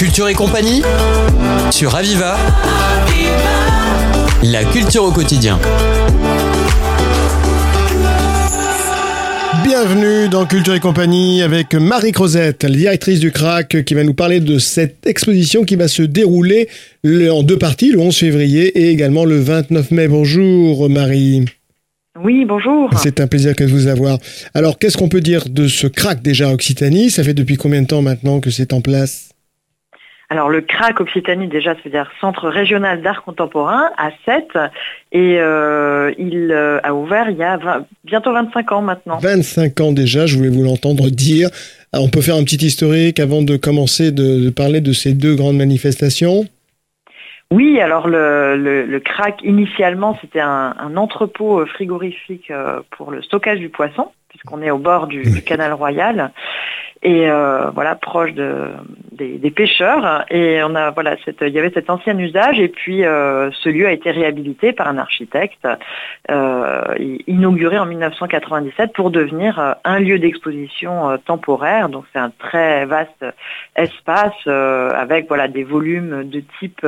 Culture et compagnie sur Aviva. La culture au quotidien. Bienvenue dans Culture et compagnie avec Marie Crozette, la directrice du CRAC, qui va nous parler de cette exposition qui va se dérouler en deux parties, le 11 février et également le 29 mai. Bonjour Marie. Oui, bonjour. C'est un plaisir de vous avoir. Alors, qu'est-ce qu'on peut dire de ce CRAC déjà Occitanie? Ça fait depuis combien de temps maintenant que c'est en place? Alors le CRAC Occitanie déjà, c'est-à-dire Centre régional d'art contemporain à 7 et euh, il euh, a ouvert il y a bientôt 25 ans maintenant. 25 ans déjà, je voulais vous l'entendre dire. on peut faire un petit historique avant de commencer de, parler de ces deux grandes manifestations? Oui, alors le, le, CRAC initialement c'était un, entrepôt frigorifique euh, pour le stockage du poisson puisqu'on est au bord du, du canal royal et euh, voilà proche de, des, pêcheurs. Et on a voilà cette, il y avait cet ancien usage. Et puis euh, ce lieu a été réhabilité par un architecte euh, inauguré en 1997 pour devenir euh, un lieu d'exposition temporaire. Donc c'est un très vaste espace avec voilà des volumes de type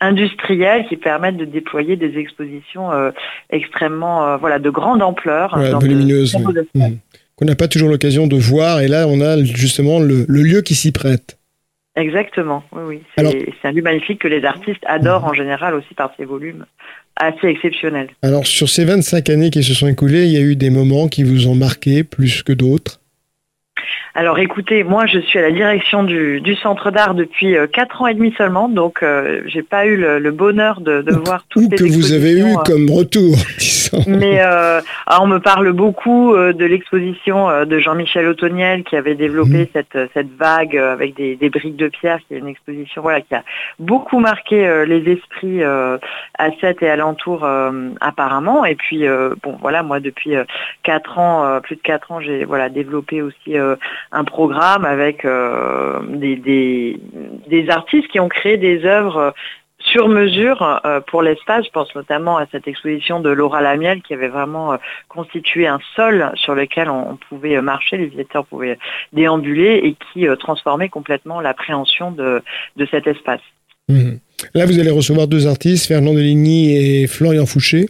industriel qui permettent de déployer des expositions extrêmement voilà de grande ampleur. Volumineuses qu'on n'a pas toujours l'occasion de voir. Et là, on a justement le, lieu qui s'y prête. Exactement, oui, oui. C'est un lieu magnifique que les artistes adorent en général aussi par ses volumes assez exceptionnels. Alors, sur ces 25 années qui se sont écoulées, il y a eu des moments qui vous ont marqué plus que d'autres? Alors écoutez, moi je suis à la direction du, centre d'art depuis euh, quatre ans et demi seulement, donc euh, j'ai pas eu le, bonheur de, voir toutes les que vous avez eu euh. comme retour. Mais ah, on me parle beaucoup de l'exposition de Jean-Michel Autoniel qui avait développé mmh. cette, cette vague avec des, briques de pierre, qui est une exposition voilà qui a beaucoup marqué les esprits à Sète et alentour apparemment. Et puis bon voilà, moi depuis quatre ans, plus de quatre ans, j'ai voilà développé aussi un programme avec euh, des, des, artistes qui ont créé des œuvres sur mesure euh, pour l'espace. Je pense notamment à cette exposition de Laura Lamiel qui avait vraiment euh, constitué un sol sur lequel on, pouvait marcher, les visiteurs pouvaient déambuler et qui transformait complètement l'appréhension de, de cet espace. Mmh. Là, vous allez recevoir deux artistes, Fernand Deligny et Florian Fouché.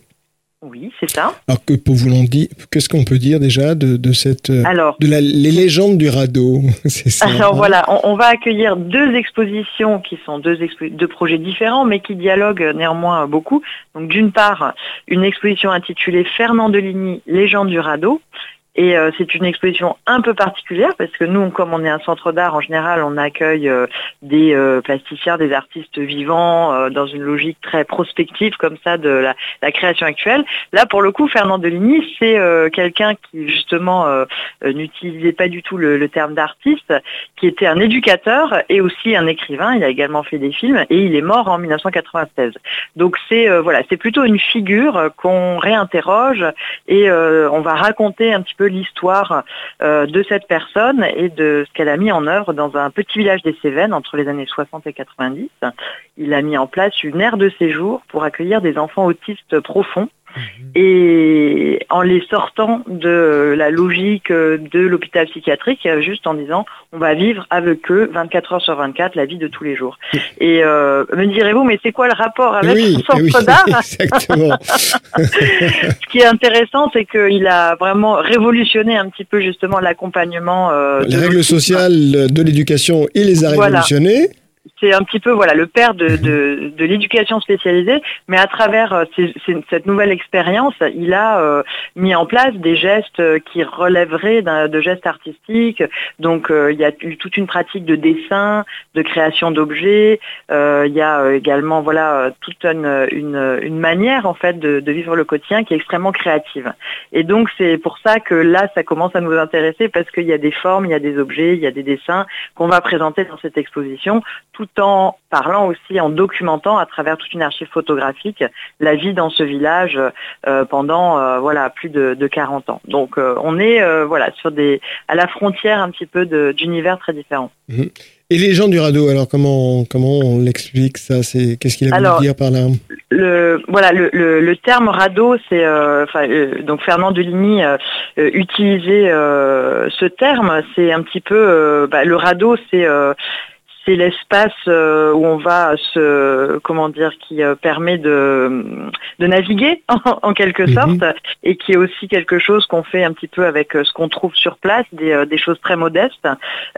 Oui, c'est ça. Alors que pour vous l'on dit, qu'est-ce qu'on peut dire déjà de, cette euh, alors, de la, les légendes du radeau ça, Alors hein voilà, on, va accueillir deux expositions qui sont deux, deux projets différents, mais qui dialoguent néanmoins beaucoup. Donc d'une part, une exposition intitulée Fernand Deligny, légende du radeau, et euh, c'est une exposition un peu particulière parce que nous, comme on est un centre d'art, en général, on accueille euh, des euh, plasticiens, des artistes vivants dans une logique très prospective comme ça de la, création actuelle. Là, pour le coup, Fernand Deligny, c'est quelqu'un qui justement n'utilisait pas du tout le, le terme d'artiste, qui était un éducateur et aussi un écrivain. Il a également fait des films et il est mort en 1996. Donc c'est voilà, c'est plutôt une figure qu'on réinterroge et on va raconter un petit peu l'histoire euh, de cette personne et de ce qu'elle a mis en œuvre dans un petit village des Cévennes entre les années 60 et 90. Il a mis en place une aire de séjour pour accueillir des enfants autistes profonds. Et en les sortant de la logique de l'hôpital psychiatrique, juste en disant on va vivre avec eux 24 heures sur 24 la vie de tous les jours. Et euh, me direz-vous, mais c'est quoi le rapport avec oui, son oui, d'art? Ce qui est intéressant, c'est qu'il a vraiment révolutionné un petit peu justement l'accompagnement. Euh, les règles sociales de l'éducation, il les a révolutionnées c'est un petit peu voilà le père de, de, de l'éducation spécialisée, mais à travers euh, cette nouvelle expérience, il a euh, mis en place des gestes euh, qui relèveraient de gestes artistiques. Donc il y a eu toute une pratique de dessin, de création d'objets. il y a également voilà toute une, une, manière en fait de, vivre le quotidien qui est extrêmement créative. Et donc c'est pour ça que là ça commence à nous intéresser parce qu'il y a des formes, il y a des objets, il y a des dessins qu'on va présenter dans cette exposition en parlant aussi, en documentant à travers toute une archive photographique la vie dans ce village euh, pendant euh, voilà plus de, 40 ans. Donc euh, on est voilà sur des à la frontière un petit peu d'univers très différents. Mhm. Et les gens du radeau, alors comment comment on l'explique ça C'est qu'est-ce qu'il a voulu dire par là? le, voilà, le, le, terme radeau, c'est donc Fernand Deligny utilisait ce terme. C'est un petit peu bah, le radeau, c'est c'est l'espace euh, où on va se, comment dire, qui euh, permet de, de naviguer en, quelque mhm. sorte, et qui est aussi quelque chose qu'on fait un petit peu avec ce qu'on trouve sur place, des, des choses très modestes,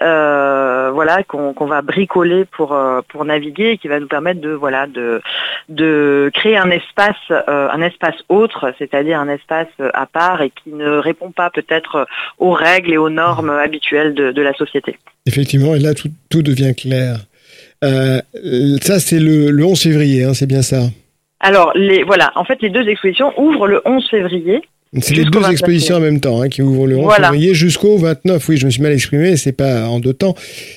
voilà, qu'on va bricoler pour pour naviguer, et qui va nous permettre de voilà de de créer un espace un espace autre, c'est-à-dire un espace à part et qui ne répond pas peut-être aux règles et aux normes habituelles de, de la société. Effectivement, et là tout, tout devient clair. Euh, ça, c'est le, le, 11 février, hein, c'est bien ça Alors, les, voilà, en fait, les deux expositions ouvrent le 11 février. C'est les deux expositions en même temps hein, qui ouvrent le 11 février jusqu'au 29. Oui, je me suis mal exprimé, c'est pas en deux temps,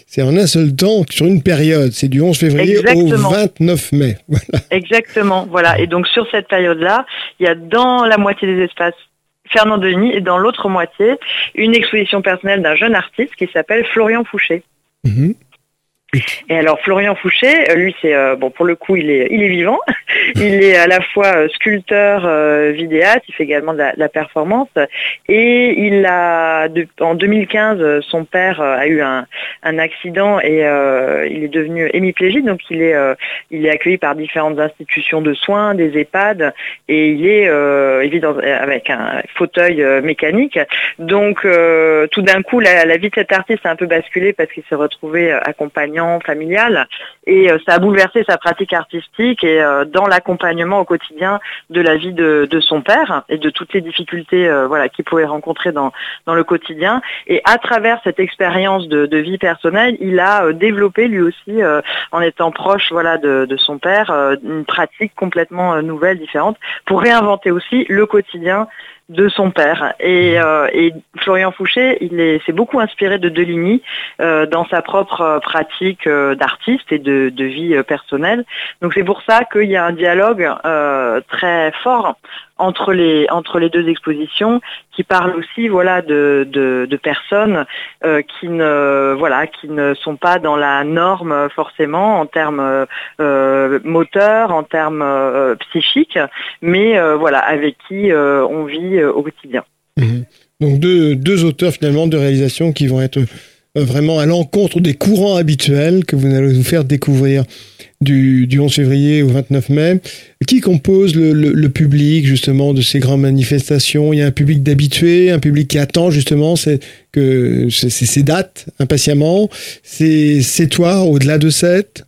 c'est en un seul temps sur une période. C'est du 11 février au 29 mai. Voilà. Exactement, voilà. Et donc sur cette période-là, il y a dans la moitié des espaces Fernand Denis et dans l'autre moitié, une exposition personnelle d'un jeune artiste qui s'appelle Florian Fouché. Mhm. Et alors Florian Fouché, euh, lui c'est euh, bon pour le coup il est il est vivant, il est à la fois euh, sculpteur, vidéaste, il fait également de la, performance. Et il a en 2015 son père a eu un, un accident et il est devenu hémiplégique. Donc il est il est accueilli par différentes institutions de soins, des EHPAD et il est vit dans, avec un fauteuil mécanique. Donc tout d'un coup la, la, vie de cet artiste a un peu basculé parce qu'il s'est retrouvé accompagnant familial. Et euh, ça a bouleversé sa pratique artistique et euh, dans l'accompagnement au quotidien de la vie de, son père et de toutes les difficultés euh, voilà qu'il pouvait rencontrer dans, dans le quotidien. Et à travers cette expérience de, vie personnelle il a développé lui aussi en étant proche voilà de son père une pratique complètement nouvelle différente pour réinventer aussi le quotidien de son père. Et, euh, et Florian Fouché, il s'est beaucoup inspiré de Deligny euh, dans sa propre euh, pratique d'artiste et de, de vie personnelle. Donc c'est pour ça qu'il y a un dialogue très fort entre les entre les deux expositions qui parlent aussi voilà de, de, personnes euh, qui ne voilà qui ne sont pas dans la norme forcément en termes euh, moteurs en termes euh, psychiques mais voilà avec qui on vit au quotidien mmh. donc deux, deux auteurs finalement de réalisation qui vont être vraiment à l'encontre des courants habituels que vous allez nous faire découvrir du, du 11 février au 29 mai. Qui compose le, le, public justement de ces grandes manifestations? Il y a un public d'habitués, un public qui attend justement c'est que ces dates impatiemment. C'est toi au-delà de cette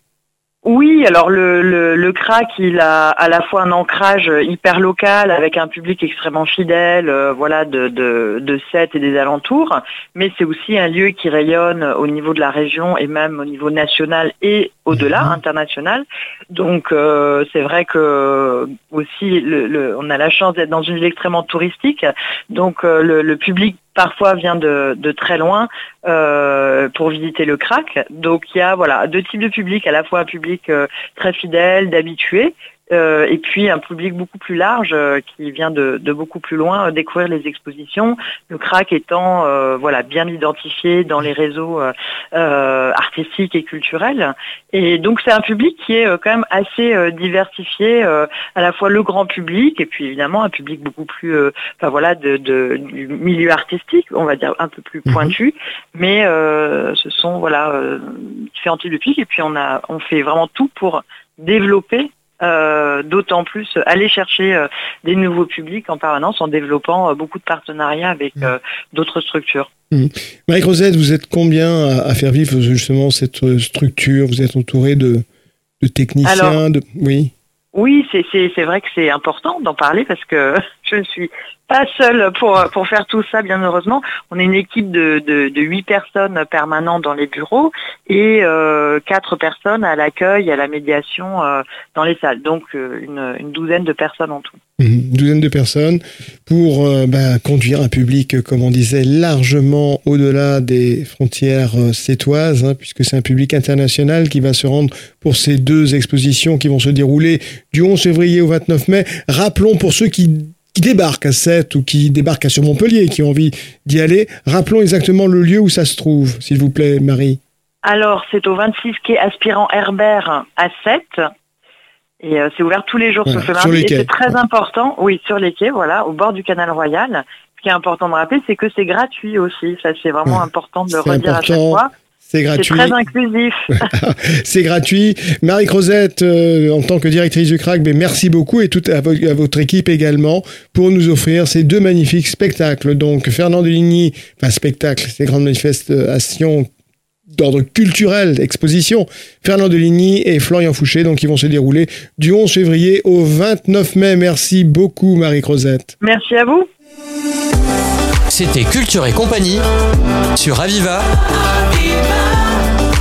oui, alors le, le, le, crack, il a à la fois un ancrage hyper local avec un public extrêmement fidèle, euh, voilà, de, de, de Sète et des alentours, mais c'est aussi un lieu qui rayonne au niveau de la région et même au niveau national et au-delà, mhm. international. Donc euh, c'est vrai que aussi, le, on a la chance d'être dans une ville extrêmement touristique, donc euh, le, public parfois vient de, de très loin euh, pour visiter le crack. Donc il y a voilà deux types de publics, à la fois un public très fidèle, d'habitués, euh, et puis un public beaucoup plus large euh, qui vient de, de, beaucoup plus loin euh, découvrir les expositions. Le crack étant voilà bien identifié dans les réseaux artistiques et culturels. Et donc c'est un public qui est quand même assez diversifié, à la fois le grand public et puis évidemment un public beaucoup plus, enfin voilà, de, de, du milieu artistique, on va dire un peu plus mhm. pointu. Mais ce sont voilà différents types de publics et puis on a on fait vraiment tout pour développer euh, d'autant plus aller chercher euh, des nouveaux publics en permanence en développant euh, beaucoup de partenariats avec mmh. d'autres structures. Mmh. Mike Rosette, vous êtes combien à, faire vivre justement cette structure? Vous êtes entouré de, de techniciens de... Oui. Oui, c'est vrai que c'est important d'en parler parce que je ne suis pas seule pour, pour faire tout ça, bien heureusement. On est une équipe de, de, de 8 personnes permanentes dans les bureaux et euh, 4 personnes à l'accueil, à la médiation euh, dans les salles. Donc euh, une, une, douzaine de personnes en tout. Une douzaine de personnes pour euh, bah, conduire un public, comme on disait, largement au-delà des frontières sétoises, hein, puisque c'est un public international qui va se rendre pour ces deux expositions qui vont se dérouler du 11 février au 29 mai. Rappelons pour ceux qui qui débarquent à Sète ou qui débarquent à sur Montpellier, qui ont envie d'y aller. Rappelons exactement le lieu où ça se trouve, s'il vous plaît, Marie. Alors, c'est au 26 quai Aspirant Herbert à Sète. Et euh, c'est ouvert tous les jours ce mardi. Et c'est très important, oui, sur les quais, voilà, au bord du canal Royal. Ce qui est important de rappeler, c'est que c'est gratuit aussi. Ça, c'est vraiment important de le redire à chaque fois. C'est gratuit. C'est très inclusif. c'est gratuit. Marie-Crosette, euh, en tant que directrice du CRAC, ben, merci beaucoup et tout à, votre équipe également pour nous offrir ces deux magnifiques spectacles. Donc, Fernand Deligny, enfin, spectacle, ces grandes manifestations d'ordre culturel, exposition, Fernand Deligny et Florian Fouché, donc qui vont se dérouler du 11 février au 29 mai. Merci beaucoup, Marie-Crosette. Merci à vous. C'était Culture et compagnie sur Aviva.